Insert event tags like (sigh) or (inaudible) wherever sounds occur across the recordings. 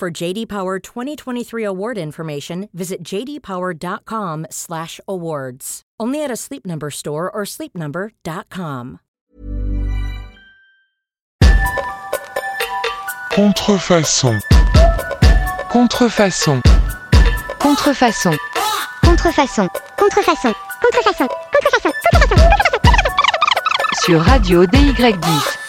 For JD Power 2023 award information, visit jdpower.com/awards. Only at a Sleep Number store or sleepnumber.com. Contrefaçon. Contrefaçon. Contrefaçon. Contrefaçon. Contrefaçon. Contrefaçon. Contrefaçon. Sur Radio DY10.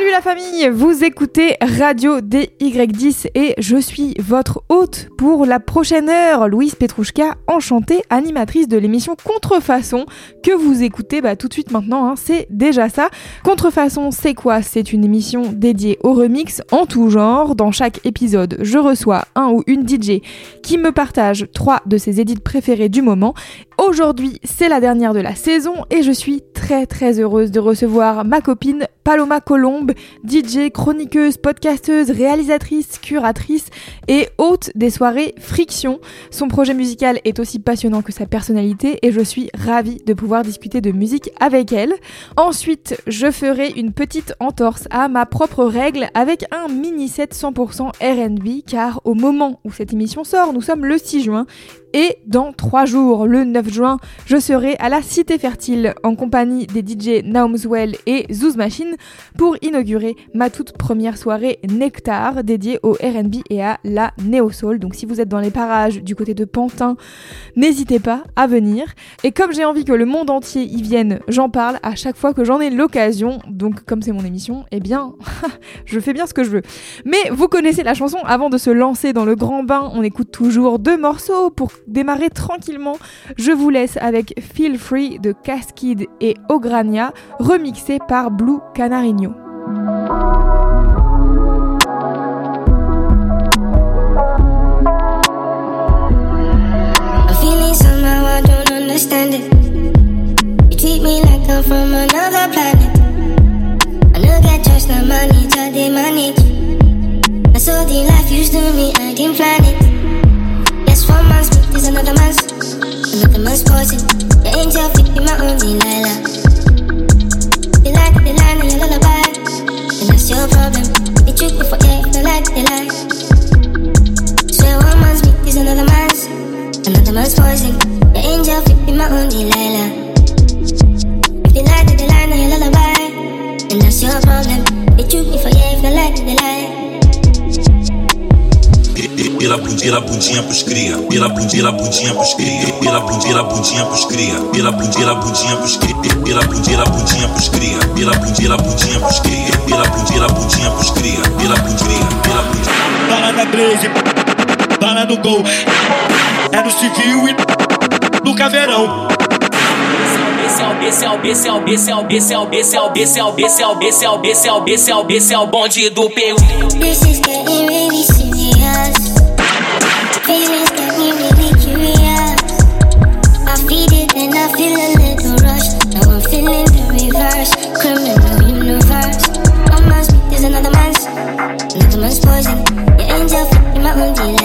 Salut la famille, vous écoutez Radio DY10 et je suis votre hôte pour la prochaine heure, Louise Petrouchka, enchantée, animatrice de l'émission Contrefaçon que vous écoutez bah, tout de suite maintenant, hein, c'est déjà ça. Contrefaçon, c'est quoi? C'est une émission dédiée au remix en tout genre. Dans chaque épisode, je reçois un ou une DJ qui me partage trois de ses édits préférés du moment. Aujourd'hui, c'est la dernière de la saison et je suis très très heureuse de recevoir ma copine Paloma Colombe, DJ, chroniqueuse, podcasteuse, réalisatrice, curatrice et hôte des soirées Friction. Son projet musical est aussi passionnant que sa personnalité et je suis ravie de pouvoir discuter de musique avec elle. Ensuite, je ferai une petite entorse à ma propre règle avec un mini set 100% R&B car au moment où cette émission sort, nous sommes le 6 juin et dans trois jours, le 9 juin, je serai à la Cité Fertile en compagnie des DJ Naumswell et Zouz Machine pour inaugurer ma toute première soirée Nectar dédiée au RB et à la Neo Soul. Donc si vous êtes dans les parages du côté de Pantin, n'hésitez pas à venir. Et comme j'ai envie que le monde entier y vienne, j'en parle à chaque fois que j'en ai l'occasion. Donc comme c'est mon émission, eh bien, (laughs) je fais bien ce que je veux. Mais vous connaissez la chanson, avant de se lancer dans le grand bain, on écoute toujours deux morceaux pour démarrer tranquillement, je vous laisse avec Feel Free de Cascade et Ogrania, remixé par Blue I'm from another planet. I look at just the money. I saw the life used to me, I didn't plan it. Another man's poison. The angel fit be my own Delilah. They like the line and your lullaby. And that's your problem. They trick me for yeah, they like they lie. Swear one man's meat is another man's. Another man's poison. The eh. angel fit be my own Delilah. If they like they lie and your lullaby. And that's your problem. They trick me for if they like they lie. Pela bundinha, bundinha pros cria. Pela bundinha, bundinha pros cria. Pela bundinha, bundinha pros cria. Pela bundinha, bundinha pros cria. Pela bundinha, bundinha pros cria. Pela bundinha, bundinha pros cria. Pela bundinha, bundinha pros cria. Pela bundinha, pela bundinha. Bala da Blaze, bala no gol. É no civil e no caveirão. This is getting really serious. Another man's poison. Your angel fit in my own Delilah.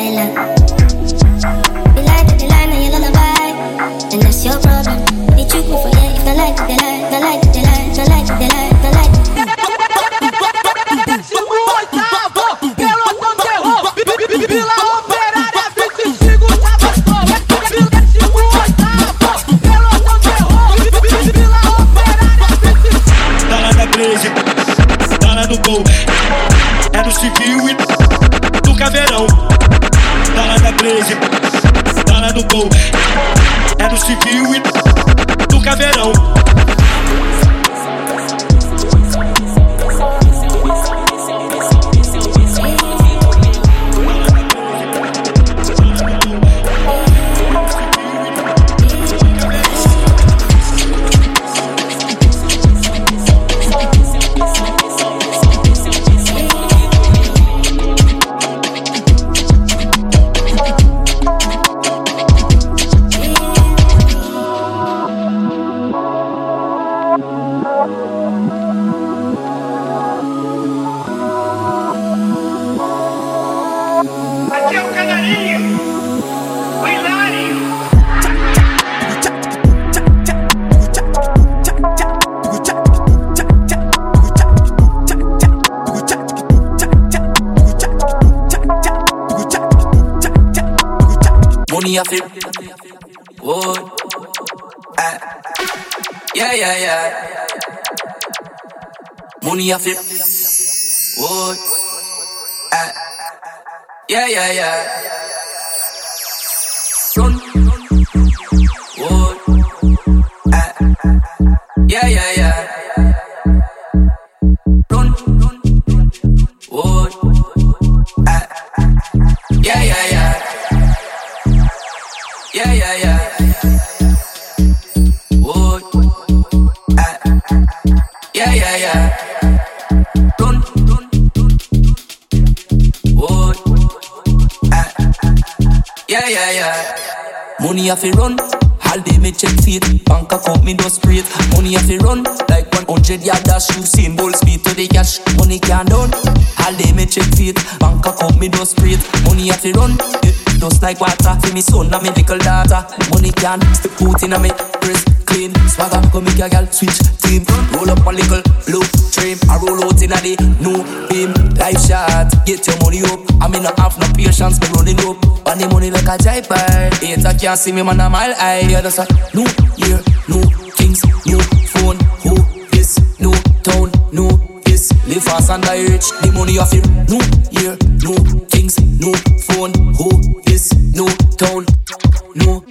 Money off it. Money have to run. It just like water for me son and me little daughter. Money can stick put in a me press clean. Swagger come make a girl switch team. Roll up a little blue trim. I roll out in a the new beam. Life shot, get your money up. I mean not have no patience, me running up. And the money like a jive bird. Hater can't see me man a mile high. Yeah, that's a new year, new things, new phone. Who this? New town, new this. Live fast and die rich. The money off it. New year, new things, new phone. Who this? New town, new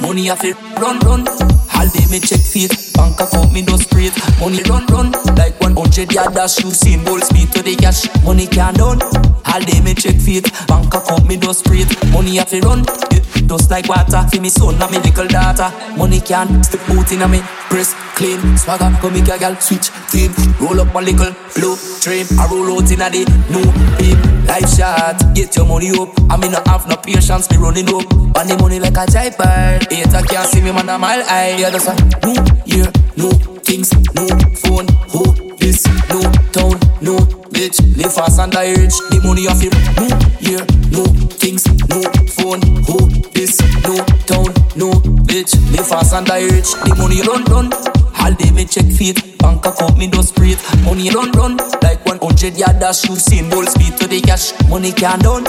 Money off it, run, run. All day me check feet, bank account me no straight. Money run, run. Like 100 yard dash, you seen bull speed to the cash. Money can't done. All day me check feet, bank account me no straight. Money off it run. It just like water for me son and me little daughter. Money can stick boot in a me press clean. Swagger come make a girl switch team. Roll up a little blue trim. I roll out in a the new beam. Life shot, get your money up. I mean not have no patience, me running up. And the money like a bird. Hater can't see me man a mile high. Yeah, that's a new year, new things, new phone. Who this? New town, new bitch. Live fast and die rich. The money off it. New year, new things, new phone. Who this? New town, new bitch. Live fast and die rich. The money run, run. All day me check feet, bank account me do straight. Money run, run. Like 100 yard dash, you seen speed to the cash. Money can't done.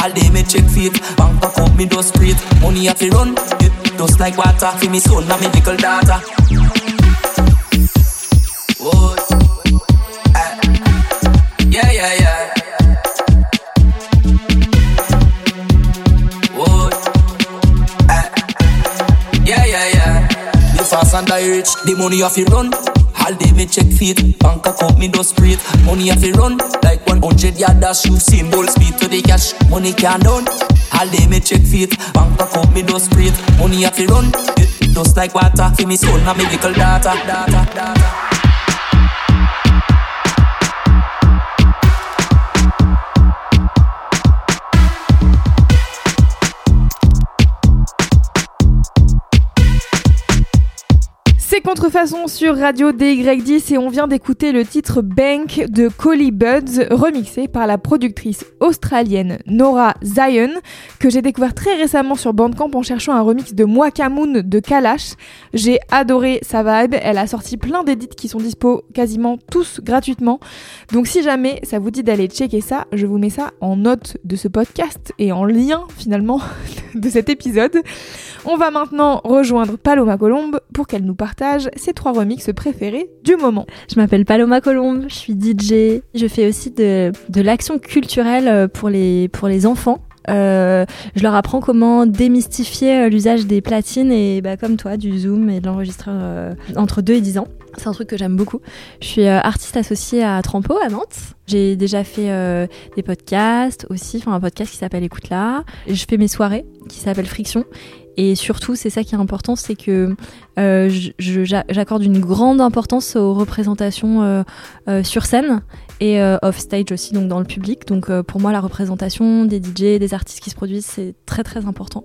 All day me check feet, bank account me do straight. Money have to run. It just like water for me son and me little daughter. Whoa. Ah. Yeah, yeah, yeah. And die rich. The money off it run. All day me check feet, bank account me do straight. Money off it run like 100 yard dash. You seen bull speed to the cash. Money can't done. All day me check feet, bank account me do straight. Money off it run. It just like water for me son and me little daughter. daughter, daughter. C'est Contrefaçon sur Radio DY10 et on vient d'écouter le titre Bank de Collie Buds remixé par la productrice australienne Nora Zion que j'ai découvert très récemment sur Bandcamp en cherchant un remix de Mwakamoon de Kalash. J'ai adoré sa vibe, elle a sorti plein d'édits qui sont dispo quasiment tous gratuitement. Donc si jamais ça vous dit d'aller checker ça, je vous mets ça en note de ce podcast et en lien finalement (laughs) de cet épisode. On va maintenant rejoindre Paloma Colombe pour qu'elle nous partage ses trois remixes préférés du moment. Je m'appelle Paloma Colombe, je suis DJ. Je fais aussi de, l'action culturelle euh, pour les, pour les enfants. Euh, je leur apprends comment démystifier euh, l'usage des platines et bah, comme toi du zoom et de l'enregistreur entre 2 et 10 ans. C'est un truc que j'aime beaucoup. Je suis artiste associée à Trampo à Nantes. J'ai déjà fait des podcasts aussi, enfin un podcast qui s'appelle Écoute là. Je fais mes soirées qui s'appellent Friction. Et surtout, c'est ça qui est important, c'est que euh, j'accorde une grande importance aux représentations euh, euh, sur scène et euh, off stage aussi, donc dans le public. Donc pour moi, la représentation des DJ, des artistes qui se produisent, c'est très très important.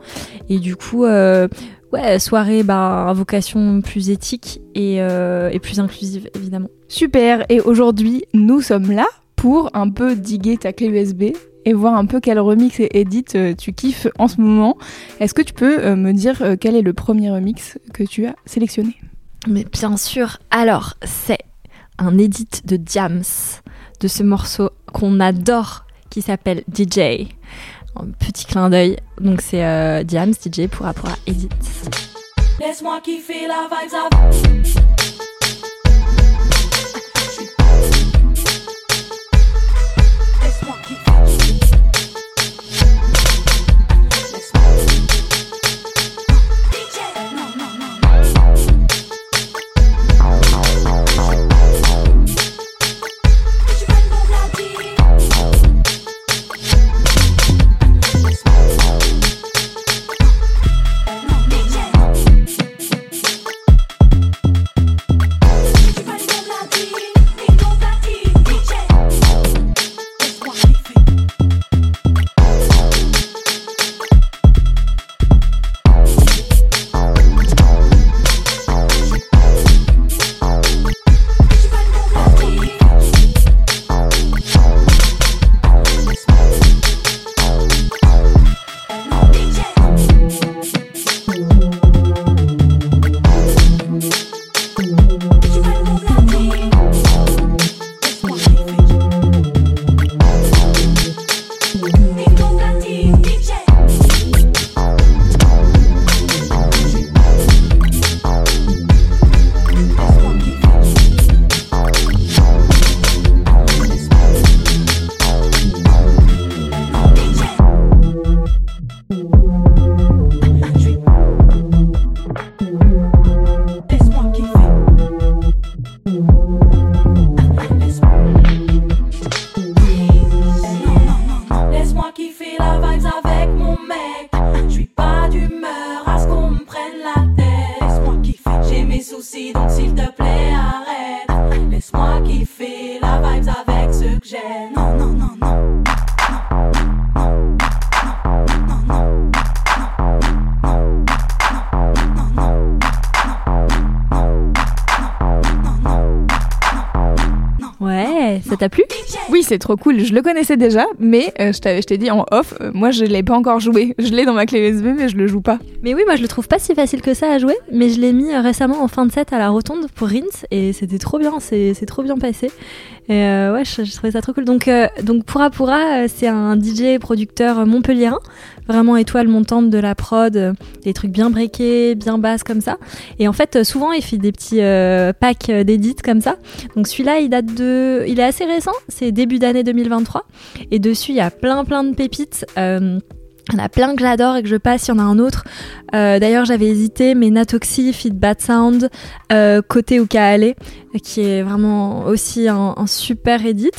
Et du coup, ouais, soirée, bah, vocation plus éthique et, et plus inclusive, évidemment. Super, et aujourd'hui nous sommes là pour un peu diguer ta clé USB et voir un peu quel remix et edit euh, tu kiffes en ce moment. Est-ce que tu peux euh, me dire euh, quel est le premier remix que tu as sélectionné? Mais bien sûr. Alors, c'est un edit de Diams de ce morceau qu'on adore qui s'appelle DJ. Un petit clin d'œil. Donc c'est euh, Diams DJ pour rapport à Edit. Laisse-moi kiffer la vibes c'est trop cool. Je le connaissais déjà, mais euh, je t'ai dit en off, euh, moi je l'ai pas encore joué. Je l'ai dans ma clé USB, mais je le joue pas. Mais oui, moi je le trouve pas si facile que ça à jouer, mais je l'ai mis euh, récemment en fin de set à la rotonde pour Rins et c'était trop bien, c'est trop bien passé. Et euh, ouais, je, je trouvais ça trop cool. Donc, euh, donc Pura Pura, euh, c'est un DJ producteur montpelliérain, vraiment étoile montante de la prod, euh, des trucs bien breakés, bien basses comme ça. Et en fait, euh, souvent il fait des petits euh, packs euh, d'édits comme ça. Donc celui-là, il date de, il est assez récent, c'est début d'année 2023. Et dessus, il y a plein plein de pépites. Il y en a plein que j'adore et que je passe, il y en a un autre. Euh, D'ailleurs, j'avais hésité, mais Natoxy, Fit Bad Sound, euh, Côté Ukaale, qui est vraiment aussi un super edit.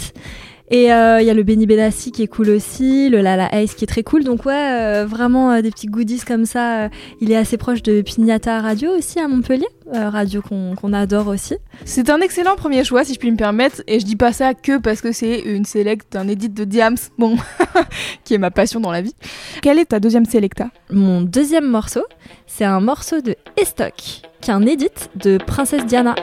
Et euh, il y a le Benny Benassi qui est cool aussi, le Lala Ace qui est très cool. Donc ouais, euh, vraiment euh, des petits goodies comme ça. Euh, il est assez proche de Pignata Radio aussi à Montpellier, euh, radio qu'on adore aussi. C'est un excellent premier choix, si je puis me permettre, et je dis pas ça que parce que c'est une select d'un edit de Diams, bon, (laughs) qui est ma passion dans la vie. Quelle est ta deuxième selecta Mon deuxième morceau, c'est un morceau de Estoc, qui est un edit de Princesse Diana.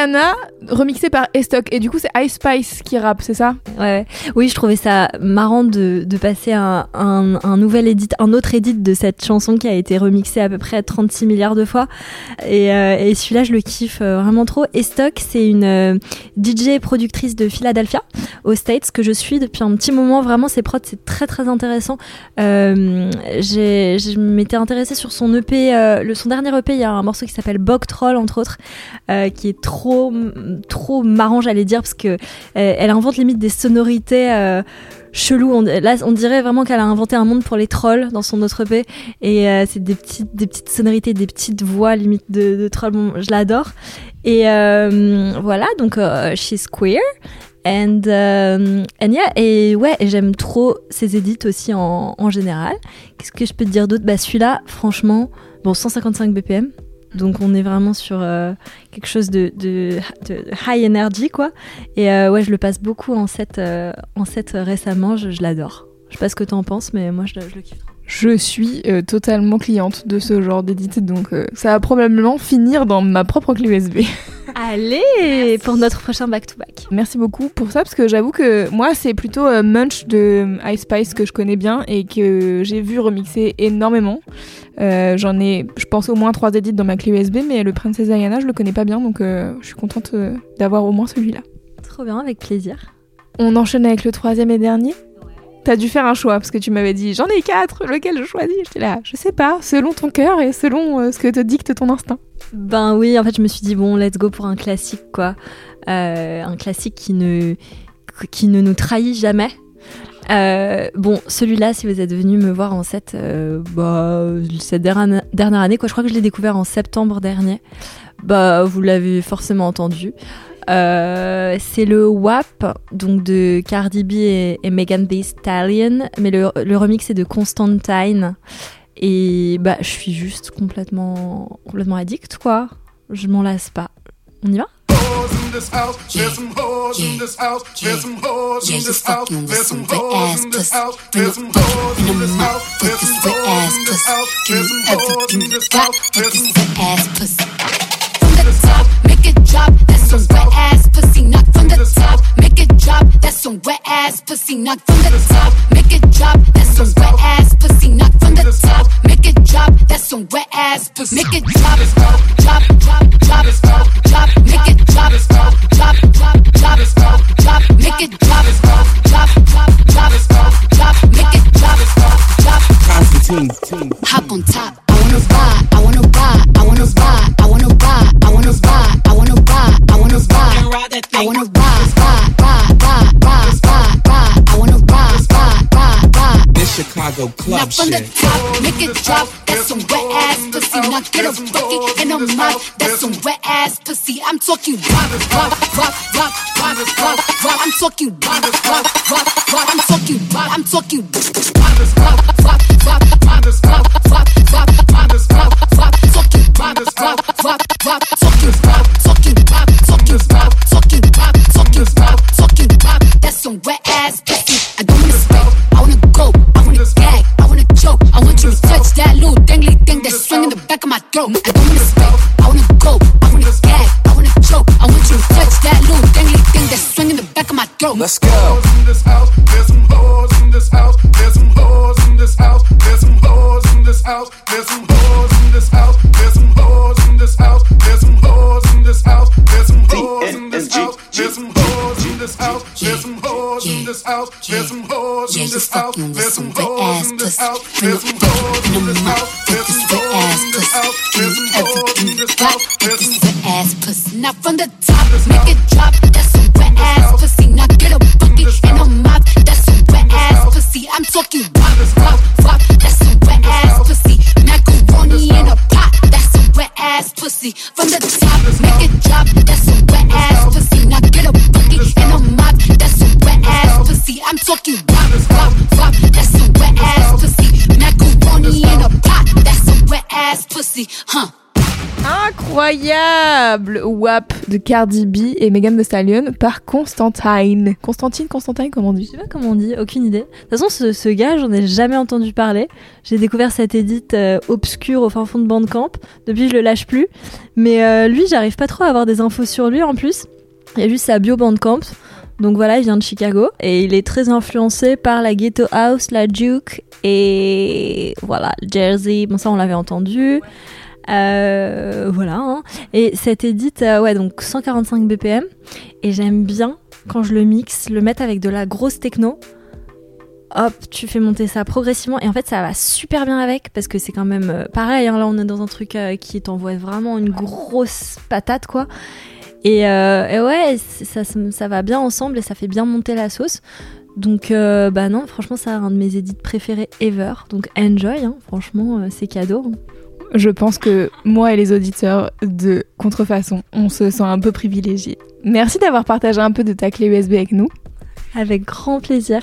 Diana, remixée par Estoc. Et du coup, c'est Ice Spice qui rappe, c'est ça? Ouais. Oui, je trouvais ça marrant de, passer un, nouvel edit, un autre edit de cette chanson qui a été remixée à peu près 36 milliards de fois. Et, euh, et celui-là, je le kiffe euh, vraiment trop. Estoc, c'est une euh, DJ productrice de Philadelphia, aux States, que je suis depuis un petit moment. Vraiment, ses prods, c'est très très intéressant. Euh, je m'étais intéressée sur son EP, euh, son dernier EP, il y a un morceau qui s'appelle Bog Troll, entre autres, qui est trop, trop marrant, j'allais dire, parce que euh, elle invente limite des sonorités euh, cheloues. On, là, on dirait vraiment qu'elle a inventé un monde pour les trolls dans son autre EP. Et euh, c'est des petites, des petites sonorités, des petites voix limite de, trolls. Je l'adore. Et voilà, donc euh, she's queer. And, yeah, et ouais, j'aime trop ses edits aussi en, en général. Qu'est-ce que je peux te dire d'autre? Bah celui-là, franchement, bon, 155 BPM. Donc on est vraiment sur euh, quelque chose de, de, high energy quoi. Et euh, ouais, je le passe beaucoup en set, euh, en set récemment, je, l'adore. Je sais pas ce que t'en penses, mais moi je, je le kiffe. Je suis totalement cliente de ce genre d'édit, donc ça va probablement finir dans ma propre clé USB. (laughs) Allez, pour notre prochain back-to-back. Merci beaucoup pour ça, parce que j'avoue que moi, c'est plutôt euh, Munch de Ice Spice que je connais bien et que j'ai vu remixer énormément. Euh, J'en ai, je pense, au moins trois edits dans ma clé USB, mais le Princess Diana, je le connais pas bien, donc euh, je suis contente euh, d'avoir au moins celui-là. Trop bien, avec plaisir. On enchaîne avec le troisième et dernier. T'as dû faire un choix parce que tu m'avais dit j'en ai quatre, lequel je choisis? J'étais là, je sais pas, selon ton cœur et selon euh, ce que te dicte ton instinct. Ben oui, en fait, je me suis dit, bon, let's go pour un classique, quoi. Euh, un classique qui ne, nous trahit jamais. Euh, bon, celui-là, si vous êtes venu me voir en cette, bah, cette dernière, dernière année, quoi, je crois que je l'ai découvert en septembre dernier. Bah, vous l'avez forcément entendu. Euh, c'est le WAP, donc de Cardi B et, et Megan Thee Stallion, mais le, le remix est de Constantine. Et bah, je suis juste complètement, complètement addict, quoi. Je m'en lasse pas. On y va? In this house. There's some hoes in this house. There's some hoes in this house. There's some hoes in this house. There's some hoes in this house. There's some hoes in this house. There's some hoes in this house. There's some ass pussy. From the top, make it drop. Some wet ass pussy. Knock from the top, make it drop. That's some wet ass pussy. Knock from the top, make it drop. That's some wet ass pussy. Knock from the top, make it drop. That's some wet ass pussy. Make it drop, drop, drop, drop, drop, drop, drop. Make it drop, drop, drop, drop, drop, drop, drop. Make it drop, drop, drop, drop, drop, drop, drop. Make it drop, drop, drop. Hop on top. I wanna ride. I wanna ride. I wanna ride. I wanna ride. Club from the top, make it drop. That's some wet ass pussy. Now get a bucket in a mouth. That's some wet ass pussy. I'm talking rock, rock, rock, rock, rock, rock, rock. I'm talking rock, rock, rock, rock. I'm talking rock. I'm talking rock, rock, rock, rock, rock, rock, rock, rock, rock, rock. Talking rock, rock, rock, rock. Rock, talking back of my throat. I don't wanna spit. I wanna go. I wanna gag. I wanna choke. I want you to touch that little dangly thing that's swinging the back of my throat. Let's go. in this house. There's some hoes in this house. There's some hoes in this house. There's some hoes in this house. There's some hoes in this house. There's some hoes in this house. There's some hoes in this house. There's some hoes in this house. There's some hoes in this house. There's some hoes in this house. There's some hoes in this house. There's some hoes in this house. There's some hoes in this house. Wet ass pussy. From the top, make it drop. That's some wet ass pussy. Get a. That's some wet ass pussy. I'm talking. That's some wet ass pussy. Macaroni in a pot. That's some wet ass pussy. From the top, make it drop. That's some wet ass pussy. Get a. That's some wet ass pussy. I'm talking. That's some wet ass pussy. Macaroni in a pot. That's some wet ass pussy. Huh. Incroyable WAP de Cardi B et Megan Thee Stallion par Constantine. Constantine, Constantine, comment on dit Je sais pas comment on dit, aucune idée. De toute façon, ce, ce gars, j'en ai jamais entendu parler. J'ai découvert cette édite euh, obscure au fin fond de Bandcamp. Depuis, je le lâche plus. Mais euh, lui, j'arrive pas trop à avoir des infos sur lui en plus. Il y a juste sa bio Bandcamp. Donc voilà, il vient de Chicago et il est très influencé par la Ghetto House, la Juke et voilà, Jersey. Bon, ça, on l'avait entendu. Euh, voilà. hein. Et cette édite, euh, ouais, donc 145 BPM. Et j'aime bien quand je le mixe, le mettre avec de la grosse techno. Hop, tu fais monter ça progressivement et en fait ça va super bien avec parce que c'est quand même euh, pareil. hein, là on est dans un truc qui t'envoie vraiment une grosse patate quoi. Et, ouais, ça, ça, va bien ensemble et ça fait bien monter la sauce. Donc bah non, franchement c'est un de mes édits préférés ever. Donc enjoy, hein, franchement c'est cadeau. Je pense que moi et les auditeurs de Contrefaçon, on se sent un peu privilégiés. Merci d'avoir partagé un peu de ta clé USB avec nous. Avec grand plaisir.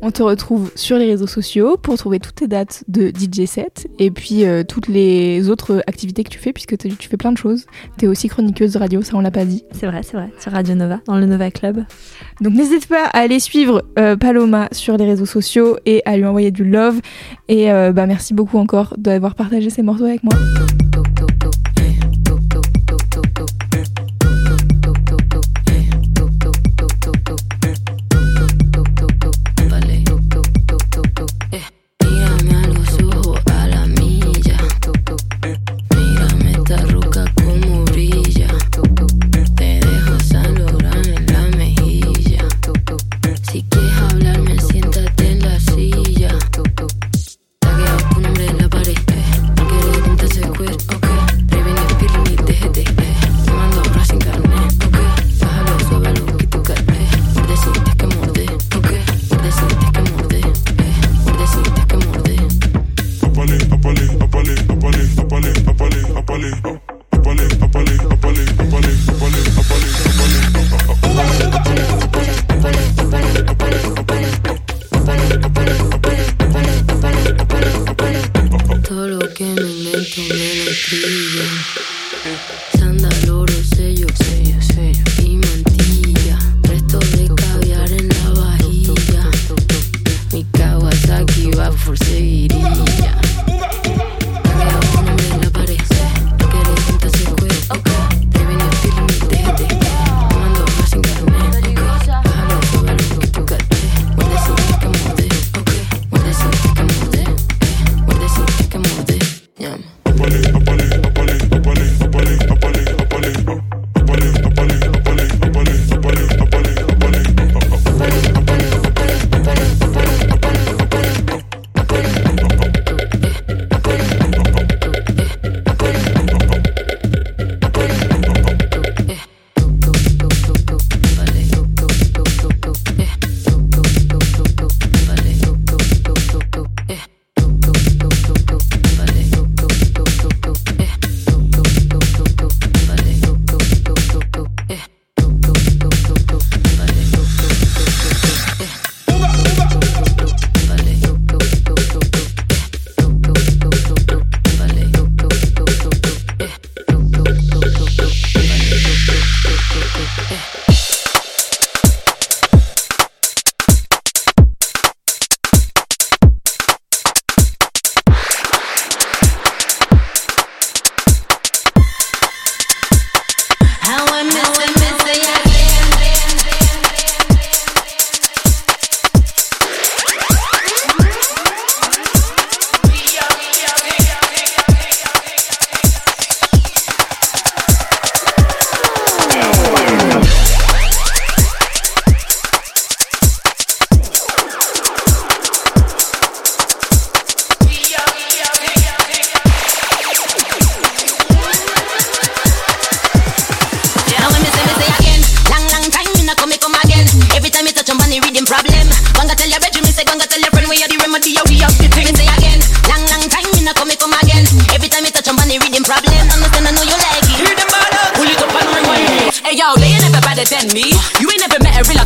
On te retrouve sur les réseaux sociaux pour trouver toutes tes dates de DJ set et puis euh, toutes les autres activités que tu fais puisque tu fais plein de choses. Tu es aussi chroniqueuse de radio, ça on l'a pas dit. C'est vrai, c'est vrai. Sur Radio Nova, dans le Nova Club. Donc n'hésite pas à aller suivre euh, Paloma sur les réseaux sociaux et à lui envoyer du love. Et euh, bah, merci beaucoup encore d'avoir partagé ces morceaux avec moi.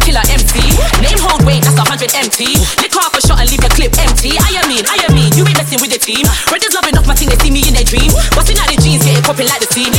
Killer MC. Name hold weight, that's a hundred empty. Lick off a shot and leave your clip empty. I am mean, I am mean. You ain't messing with the team. Brothers loving off my team, they see me in their dream. Busting out the jeans, getting popping like the scene.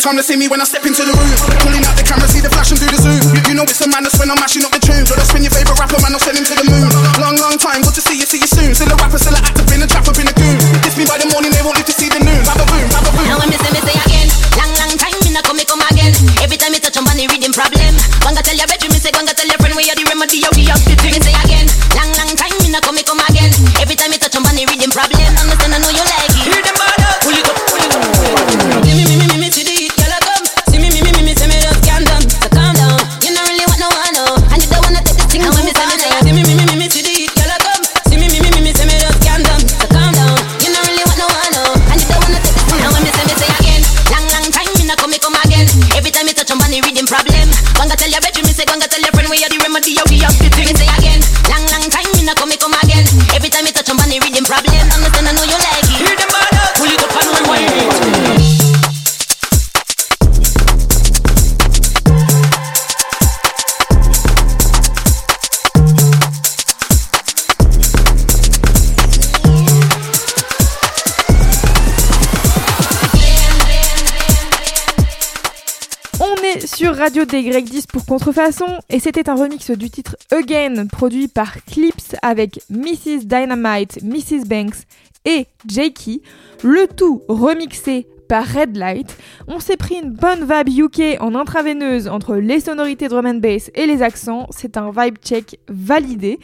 Time they see me when I step into the room, pulling out the camera, see the flash and do the zoom. You, you know it's a madness when I'm mashing up the tunes. That's spin your favorite rapper man, I'll send him to the Radio DY10 pour Contrefaçon et c'était un remix du titre Again produit par Clips avec Mrs. Dynamite, Mrs. Banks et Jakey, le tout remixé par Red Light. On s'est pris une bonne vibe UK en intraveineuse entre les sonorités drum and bass et les accents, c'est un vibe check validé.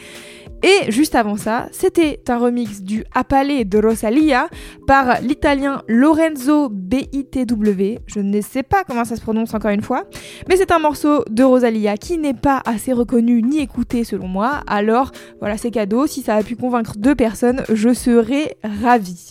Et juste avant ça, c'était un remix du Appalé de Rosalia par l'italien Lorenzo BITW. Je ne sais pas comment ça se prononce encore une fois, mais c'est un morceau de Rosalia qui n'est pas assez reconnu ni écouté selon moi. Alors voilà, c'est cadeau. Si ça a pu convaincre deux personnes, je serais ravie.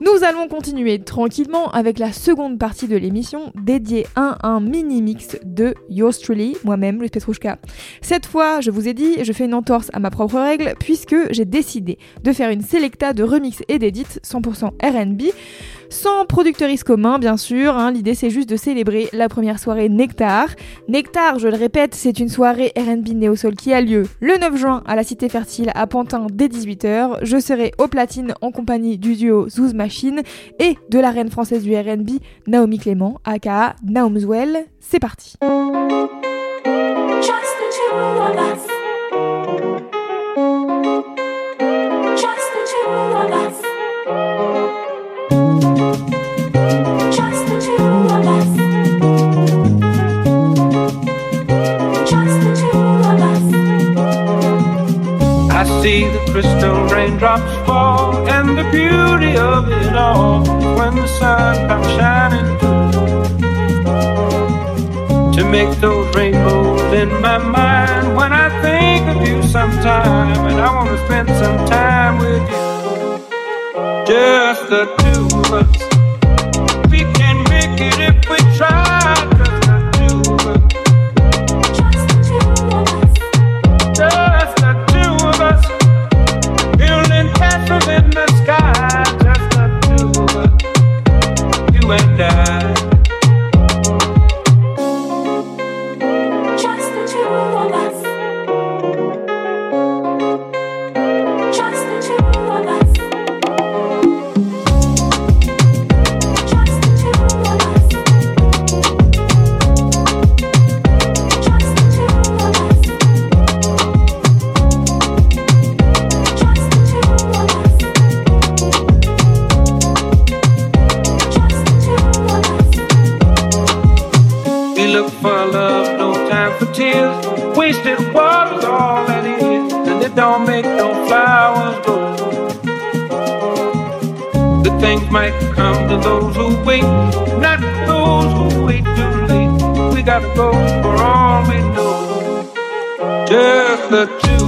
Nous allons continuer tranquillement avec la seconde partie de l'émission dédiée à un mini mix de Yours Truly, moi-même, Luis Petrouchka. Cette fois, je vous ai dit, je fais une entorse à ma propre règle puisque j'ai décidé de faire une selecta de remix et d'édits 100% RB. Sans producteurisme commun, bien sûr, hein, l'idée c'est juste de célébrer la première soirée Nectar. Nectar, je le répète, c'est une soirée RB Néo-Soul qui a lieu le 9 juin à la Cité Fertile à Pantin dès 18h. Je serai au platine en compagnie du duo Zouz Machine et de la reine française du RB, Naomi Clément, aka Naomswell. C'est parti! In my mind. When I think of you sometime, and I want to spend some time with you, just the two of us. not those who wait too late. We gotta go for all we know. Just the two.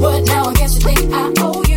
But now I guess you think I owe you.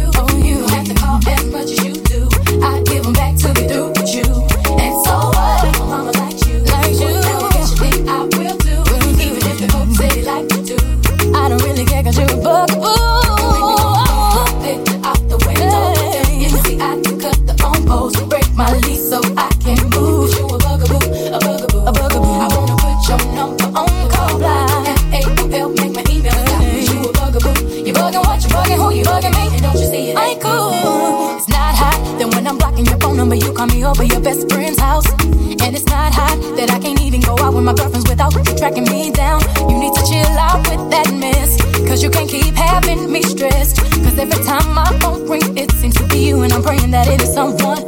With my girlfriends without tracking me down. You need to chill out with that mess. Cause you can't keep having me stressed. Cause every time my phone rings, it seems to be you. And I'm praying that it is someone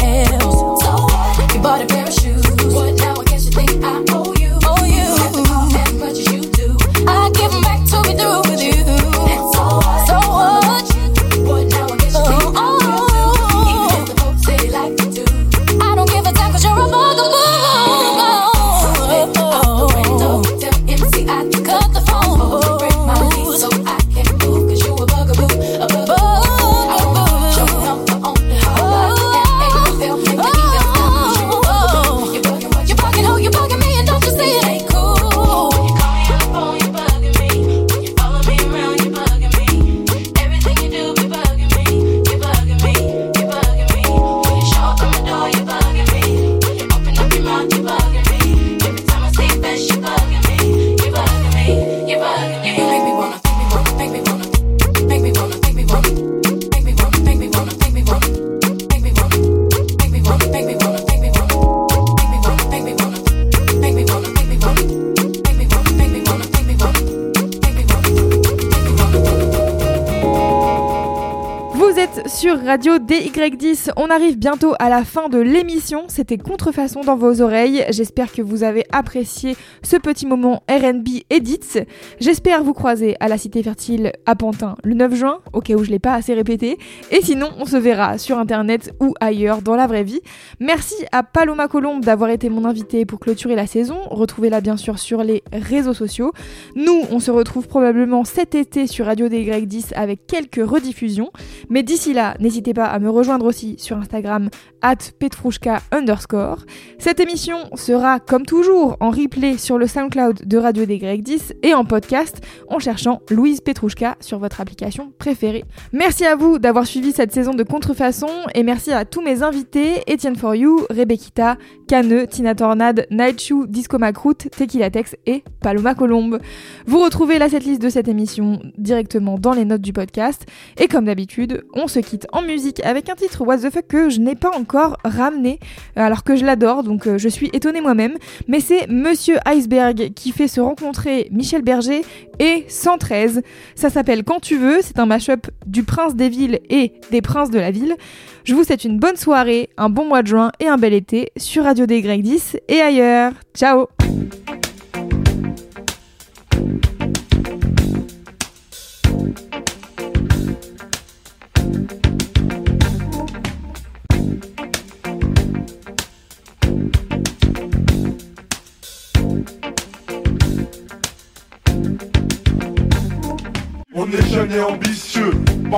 Radio DY10. On arrive bientôt à la fin de l'émission. C'était Contrefaçon dans vos oreilles. J'espère que vous avez apprécié ce petit moment RB Edits. J'espère vous croiser à la Cité Fertile à Pantin le 9 juin, au cas où je l'ai pas assez répété. Et sinon, on se verra sur internet ou ailleurs dans la vraie vie. Merci à Paloma Colombe d'avoir été mon invité pour clôturer la saison. Retrouvez-la bien sûr sur les réseaux sociaux. Nous, on se retrouve probablement cet été sur Radio DY10 avec quelques rediffusions. Mais d'ici là, n'hésitez pas à me rejoindre aussi sur Instagram at petrouchka underscore. Cette émission sera comme toujours en replay sur le SoundCloud de Radio DY10 et en podcast en cherchant Louise Petrouchka sur votre application préférée. Merci à vous d'avoir suivi cette saison de contrefaçon et merci à tous mes invités Etienne For You, Rebekita, Caneux, Tina Tornade, Nightshoe, Disco Macroute, Tequila Tex et Paloma Colombe. Vous retrouvez la setlist de cette émission directement dans les notes du podcast et comme d'habitude, on se quitte en musique avec un titre What the fuck que je n'ai pas encore ramené alors que je l'adore donc euh, je suis étonnée moi-même mais c'est Monsieur Iceberg qui fait se rencontrer Michel Berger et 113. Ça s'appelle Quand tu veux, c'est un mashup du prince des villes et des princes de la ville. Je vous souhaite une bonne soirée, un bon mois de juin et un bel été sur Radio DY10 et ailleurs. Ciao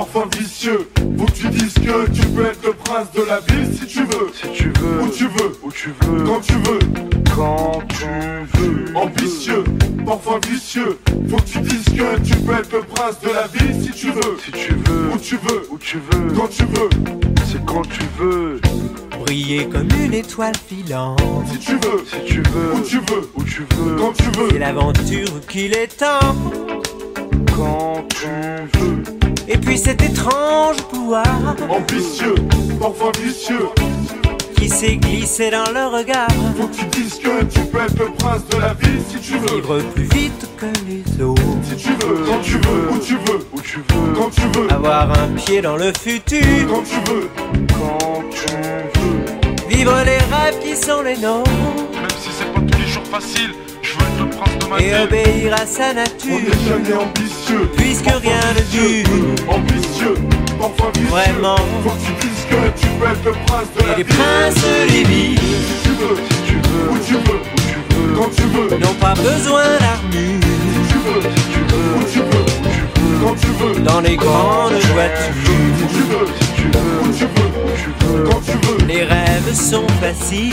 parfois vicieux. Faut que tu dises que tu peux être le prince de la ville si tu veux. Si tu veux. Où tu veux. Où tu veux. Quand tu veux. Quand tu veux. Ambitieux, parfois vicieux. Faut que tu dises que tu peux être le prince de la ville si tu veux. Si tu veux. Où tu veux. Où tu veux. Quand tu veux. C'est quand tu veux. Briller comme une étoile filante. Si tu veux. Si tu veux. Où tu veux. Où tu veux. Quand tu veux. C'est l'aventure qu'il est temps. Quand tu veux. Et puis cet étrange pouvoir Ambitieux, parfois vicieux qui s'est glissé dans le regard. Faut que tu dises que tu peux être le prince de la vie si tu veux Vivre plus vite que les autres. Si tu veux, quand tu veux, où tu veux, où tu veux, quand tu veux, Avoir un pied dans le futur. quand tu veux, quand tu veux. Vivre les rêves qui sont les nôtres. Même si c'est pas tous les jours facile, Et obéir à sa On nature. n'est jamais ambitieux, Puisque rien ne dure. ambitieux, parfois vicieux. Vraiment. Faut que tu dises que tu peux être le prince de Et la les vie. princes les vies Si tu veux, si tu veux, où tu veux, où tu veux, quand tu veux, n'ont pas besoin d'armure. si tu veux, si tu veux, où tu veux, où tu veux, quand tu veux, Dans les grandes si voitures. tu veux, si tu veux, où tu veux, où tu veux, quand tu veux, Les rêves sont faciles.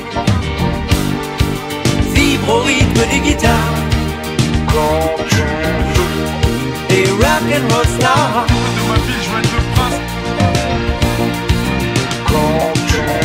au rythme des guitares. Quand tu veux. Des rock and roll stars Dans ma ville, je veux être le prince. Quand tu veux.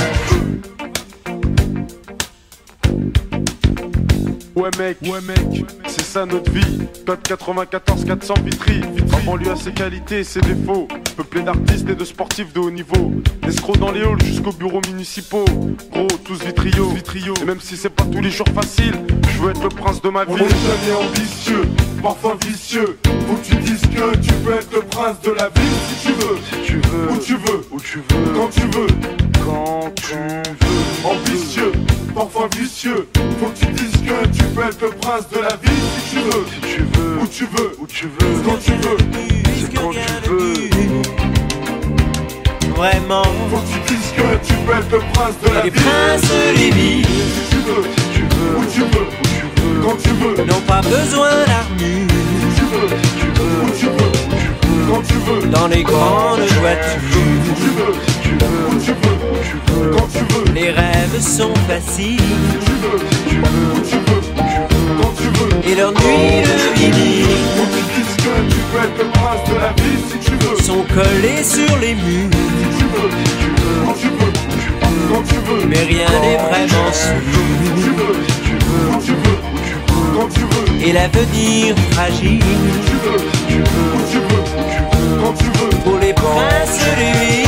Ouais mec, ouais mec, c'est ça notre vie. Code 94 400 Vitry. En banlieue à ses qualités et ses défauts. Peuplé d'artistes et de sportifs de haut niveau. Escrocs dans les halls jusqu'aux bureaux municipaux. Gros, tous vitrio. vitrio. Et même si c'est pas tous les jours facile, je veux être le prince de ma vie. On est jamais ambitieux, parfois vicieux. Faut que tu dises que tu peux être le prince de la vie si tu veux. Si tu veux. Où tu veux. Où tu veux. Quand tu veux. Quand tu veux. Ambitieux, parfois vicieux. Faut que tu dises que tu peux être le prince de la vie si tu veux. Si tu veux. Où tu veux. Où tu veux. Quand tu veux. C'est quand tu veux. Vraiment Faut que tu dises que tu peux être le prince de la les vie princes les vies si tu veux. Si tu veux. Où tu veux. Où tu veux. Quand tu veux. n'ont pas besoin d'armure Si tu veux. Si tu veux. Où tu veux. Où tu veux. Quand tu veux. dans les grandes voitures. Si tu veux. Si tu veux. Où tu veux. Où tu veux. Quand tu veux. Les rêves sont faciles Si tu veux. Si tu veux. Où tu veux. Où tu veux. Quand tu veux. et leurs nuits de vinyle Faut que tu dises que tu peux être le prince de la vie si tu veux. sont collés sur les murs. Si tu veux. Si tu veux. Quand tu veux. Où tu veux. Quand tu veux. Mais rien n'est vraiment sûr. Si tu veux. Si tu veux. Quand tu veux. Où tu veux. Quand tu veux. Et l'avenir fragile Si tu veux. Si tu veux. Où tu veux. Où tu veux. Quand tu veux. pour les princes de vie.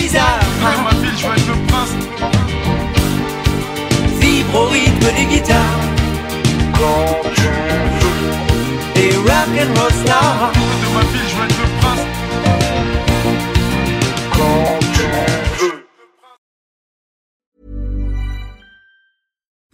Bizarres Dans ma ville, je veux être le prince. vibrent au rythme des guitares. Quand tu veux. Des rock and roll stars De ma ville, je veux être le prince.